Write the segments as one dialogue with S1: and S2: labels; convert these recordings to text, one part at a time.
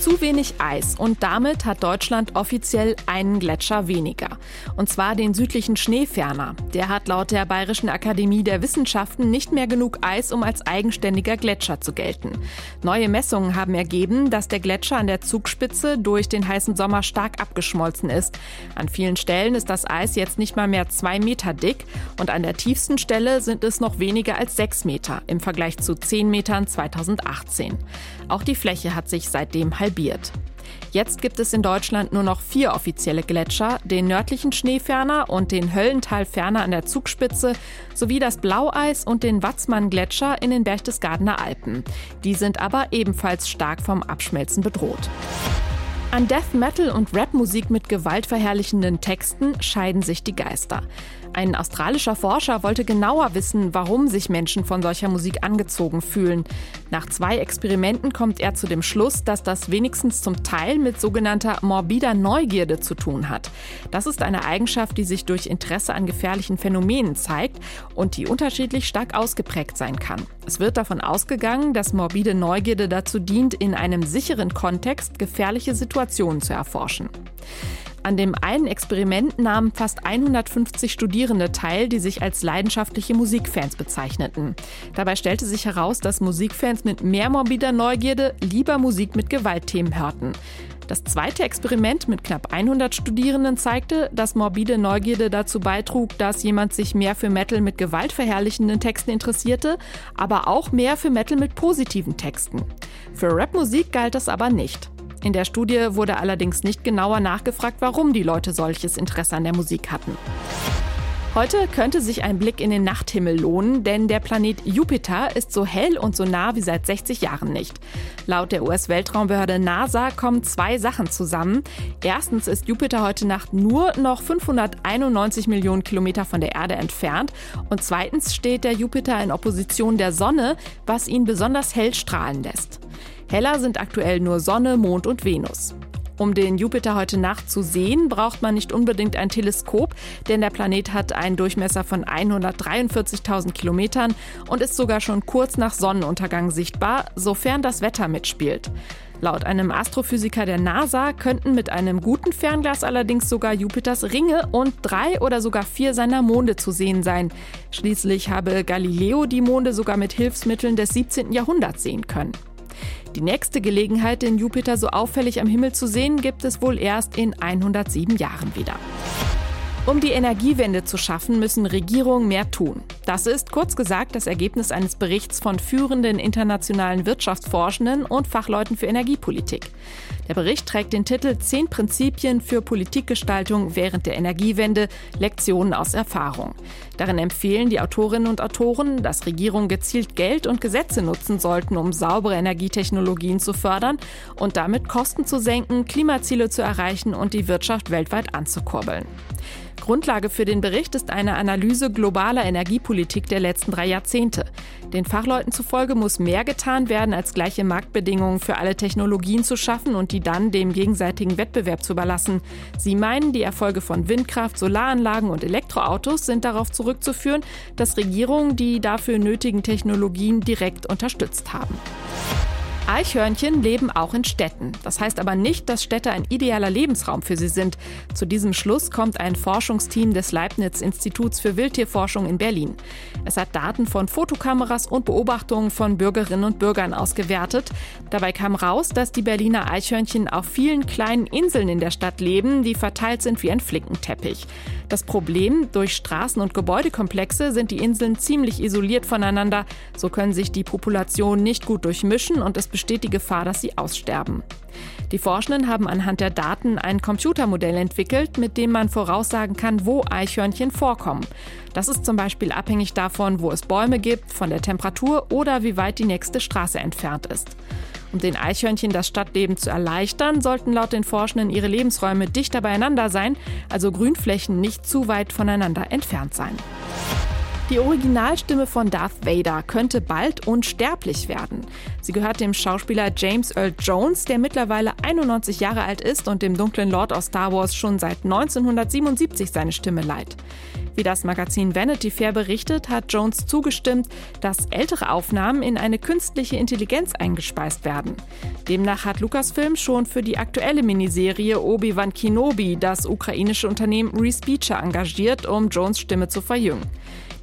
S1: Zu wenig Eis und damit hat Deutschland offiziell einen Gletscher weniger. Und zwar den südlichen Schneeferner. Der hat laut der Bayerischen Akademie der Wissenschaften nicht mehr genug Eis, um als eigenständiger Gletscher zu gelten. Neue Messungen haben ergeben, dass der Gletscher an der Zugspitze durch den heißen Sommer stark abgeschmolzen ist. An vielen Stellen ist das Eis jetzt nicht mal mehr zwei Meter dick und an der tiefsten Stelle sind es noch weniger als sechs Meter im Vergleich zu zehn Metern 2018. Auch die Fläche hat sich seitdem halbiert halbiert. Jetzt gibt es in Deutschland nur noch vier offizielle Gletscher, den nördlichen Schneeferner und den Höllentalferner an der Zugspitze sowie das Blaueis und den Watzmann-Gletscher in den Berchtesgadener Alpen. Die sind aber ebenfalls stark vom Abschmelzen bedroht. An Death Metal und Rapmusik mit gewaltverherrlichenden Texten scheiden sich die Geister. Ein australischer Forscher wollte genauer wissen, warum sich Menschen von solcher Musik angezogen fühlen. Nach zwei Experimenten kommt er zu dem Schluss, dass das wenigstens zum Teil mit sogenannter morbider Neugierde zu tun hat. Das ist eine Eigenschaft, die sich durch Interesse an gefährlichen Phänomenen zeigt und die unterschiedlich stark ausgeprägt sein kann. Es wird davon ausgegangen, dass morbide Neugierde dazu dient, in einem sicheren Kontext gefährliche Situationen zu erforschen. An dem einen Experiment nahmen fast 150 Studierende teil, die sich als leidenschaftliche Musikfans bezeichneten. Dabei stellte sich heraus, dass Musikfans mit mehr morbider Neugierde lieber Musik mit Gewaltthemen hörten. Das zweite Experiment mit knapp 100 Studierenden zeigte, dass morbide Neugierde dazu beitrug, dass jemand sich mehr für Metal mit gewaltverherrlichenden Texten interessierte, aber auch mehr für Metal mit positiven Texten. Für Rapmusik galt das aber nicht. In der Studie wurde allerdings nicht genauer nachgefragt, warum die Leute solches Interesse an der Musik hatten. Heute könnte sich ein Blick in den Nachthimmel lohnen, denn der Planet Jupiter ist so hell und so nah wie seit 60 Jahren nicht. Laut der US-Weltraumbehörde NASA kommen zwei Sachen zusammen. Erstens ist Jupiter heute Nacht nur noch 591 Millionen Kilometer von der Erde entfernt und zweitens steht der Jupiter in Opposition der Sonne, was ihn besonders hell strahlen lässt. Heller sind aktuell nur Sonne, Mond und Venus. Um den Jupiter heute Nacht zu sehen, braucht man nicht unbedingt ein Teleskop, denn der Planet hat einen Durchmesser von 143.000 Kilometern und ist sogar schon kurz nach Sonnenuntergang sichtbar, sofern das Wetter mitspielt. Laut einem Astrophysiker der NASA könnten mit einem guten Fernglas allerdings sogar Jupiters Ringe und drei oder sogar vier seiner Monde zu sehen sein. Schließlich habe Galileo die Monde sogar mit Hilfsmitteln des 17. Jahrhunderts sehen können. Die nächste Gelegenheit, den Jupiter so auffällig am Himmel zu sehen, gibt es wohl erst in 107 Jahren wieder. Um die Energiewende zu schaffen, müssen Regierungen mehr tun. Das ist kurz gesagt das Ergebnis eines Berichts von führenden internationalen Wirtschaftsforschenden und Fachleuten für Energiepolitik. Der Bericht trägt den Titel Zehn Prinzipien für Politikgestaltung während der Energiewende, Lektionen aus Erfahrung. Darin empfehlen die Autorinnen und Autoren, dass Regierungen gezielt Geld und Gesetze nutzen sollten, um saubere Energietechnologien zu fördern und damit Kosten zu senken, Klimaziele zu erreichen und die Wirtschaft weltweit anzukurbeln. Grundlage für den Bericht ist eine Analyse globaler Energiepolitik der letzten drei Jahrzehnte. Den Fachleuten zufolge muss mehr getan werden, als gleiche Marktbedingungen für alle Technologien zu schaffen und die dann dem gegenseitigen Wettbewerb zu überlassen. Sie meinen, die Erfolge von Windkraft, Solaranlagen und Elektroautos sind darauf zurückzuführen, dass Regierungen die dafür nötigen Technologien direkt unterstützt haben. Eichhörnchen leben auch in Städten. Das heißt aber nicht, dass Städte ein idealer Lebensraum für sie sind. Zu diesem Schluss kommt ein Forschungsteam des Leibniz-Instituts für Wildtierforschung in Berlin. Es hat Daten von Fotokameras und Beobachtungen von Bürgerinnen und Bürgern ausgewertet. Dabei kam raus, dass die Berliner Eichhörnchen auf vielen kleinen Inseln in der Stadt leben, die verteilt sind wie ein Flickenteppich. Das Problem, durch Straßen und Gebäudekomplexe sind die Inseln ziemlich isoliert voneinander. So können sich die Populationen nicht gut durchmischen und es besteht die Gefahr, dass sie aussterben. Die Forschenden haben anhand der Daten ein Computermodell entwickelt, mit dem man voraussagen kann, wo Eichhörnchen vorkommen. Das ist zum Beispiel abhängig davon, wo es Bäume gibt, von der Temperatur oder wie weit die nächste Straße entfernt ist. Um den Eichhörnchen das Stadtleben zu erleichtern, sollten laut den Forschenden ihre Lebensräume dichter beieinander sein, also Grünflächen nicht zu weit voneinander entfernt sein. Die Originalstimme von Darth Vader könnte bald unsterblich werden. Sie gehört dem Schauspieler James Earl Jones, der mittlerweile 91 Jahre alt ist und dem dunklen Lord aus Star Wars schon seit 1977 seine Stimme leiht. Wie das Magazin Vanity Fair berichtet, hat Jones zugestimmt, dass ältere Aufnahmen in eine künstliche Intelligenz eingespeist werden. Demnach hat Lucasfilm schon für die aktuelle Miniserie Obi-Wan Kenobi das ukrainische Unternehmen Respeecher engagiert, um Jones Stimme zu verjüngen.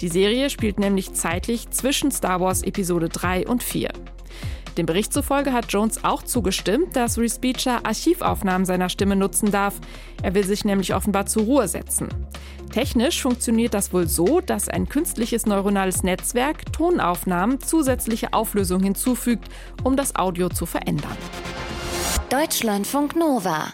S1: Die Serie spielt nämlich zeitlich zwischen Star Wars Episode 3 und 4. Dem Bericht zufolge hat Jones auch zugestimmt, dass Respeecher Archivaufnahmen seiner Stimme nutzen darf. Er will sich nämlich offenbar zur Ruhe setzen. Technisch funktioniert das wohl so, dass ein künstliches neuronales Netzwerk Tonaufnahmen zusätzliche Auflösung hinzufügt, um das Audio zu verändern.
S2: Deutschlandfunk Nova